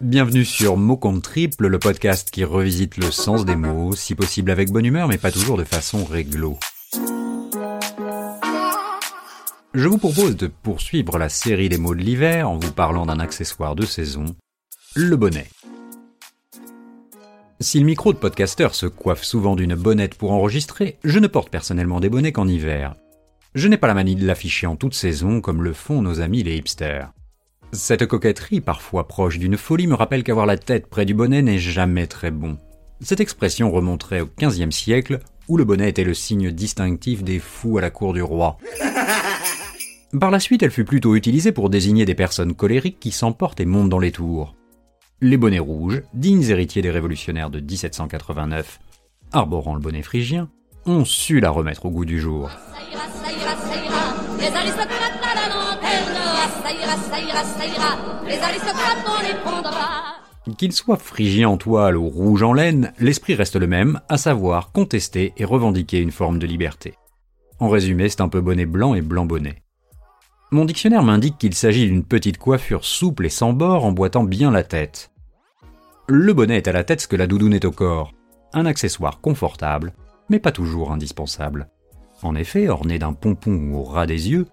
Bienvenue sur Mot compte triple, le podcast qui revisite le sens des mots, si possible avec bonne humeur, mais pas toujours de façon réglo. Je vous propose de poursuivre la série des mots de l'hiver en vous parlant d'un accessoire de saison, le bonnet. Si le micro de podcasteur se coiffe souvent d'une bonnette pour enregistrer, je ne porte personnellement des bonnets qu'en hiver. Je n'ai pas la manie de l'afficher en toute saison comme le font nos amis les hipsters. Cette coquetterie, parfois proche d'une folie, me rappelle qu'avoir la tête près du bonnet n'est jamais très bon. Cette expression remonterait au XVe siècle, où le bonnet était le signe distinctif des fous à la cour du roi. Par la suite, elle fut plutôt utilisée pour désigner des personnes colériques qui s'emportent et montent dans les tours. Les bonnets rouges, dignes héritiers des révolutionnaires de 1789, arborant le bonnet phrygien, ont su la remettre au goût du jour. Qu'il soit phrygien en toile ou rouge en laine, l'esprit reste le même, à savoir contester et revendiquer une forme de liberté. En résumé, c'est un peu bonnet blanc et blanc bonnet. Mon dictionnaire m'indique qu'il s'agit d'une petite coiffure souple et sans bord emboîtant bien la tête. Le bonnet est à la tête ce que la doudoune est au corps, un accessoire confortable, mais pas toujours indispensable. En effet, orné d'un pompon au ras des yeux,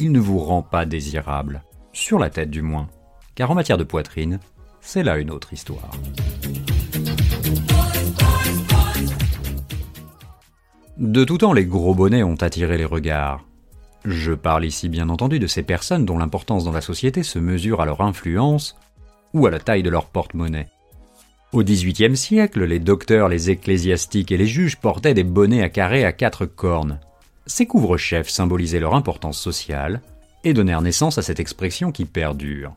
il ne vous rend pas désirable, sur la tête du moins, car en matière de poitrine, c'est là une autre histoire. De tout temps, les gros bonnets ont attiré les regards. Je parle ici bien entendu de ces personnes dont l'importance dans la société se mesure à leur influence ou à la taille de leur porte-monnaie. Au XVIIIe siècle, les docteurs, les ecclésiastiques et les juges portaient des bonnets à carré à quatre cornes. Ces couvre-chefs symbolisaient leur importance sociale et donnèrent naissance à cette expression qui perdure.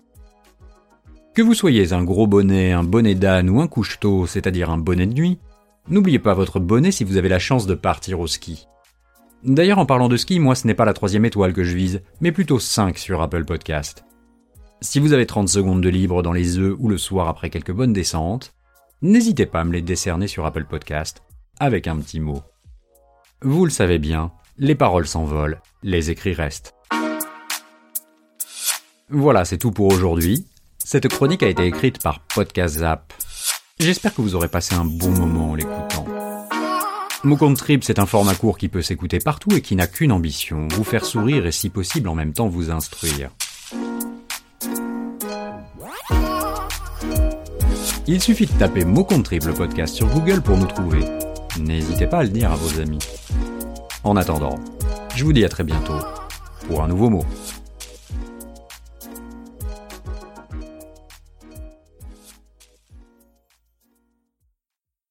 Que vous soyez un gros bonnet, un bonnet d'âne ou un couche-tôt, c'est-à-dire un bonnet de nuit, n'oubliez pas votre bonnet si vous avez la chance de partir au ski. D'ailleurs, en parlant de ski, moi ce n'est pas la troisième étoile que je vise, mais plutôt 5 sur Apple Podcast. Si vous avez 30 secondes de libre dans les œufs ou le soir après quelques bonnes descentes, n'hésitez pas à me les décerner sur Apple Podcast avec un petit mot. Vous le savez bien, les paroles s'envolent, les écrits restent. Voilà, c'est tout pour aujourd'hui. Cette chronique a été écrite par Podcast Zap. J'espère que vous aurez passé un bon moment en l'écoutant. Trip, c'est un format court qui peut s'écouter partout et qui n'a qu'une ambition, vous faire sourire et si possible en même temps vous instruire. Il suffit de taper Mot le podcast sur Google pour nous trouver. N'hésitez pas à le dire à vos amis. En attendant, je vous dis à très bientôt pour un nouveau mot.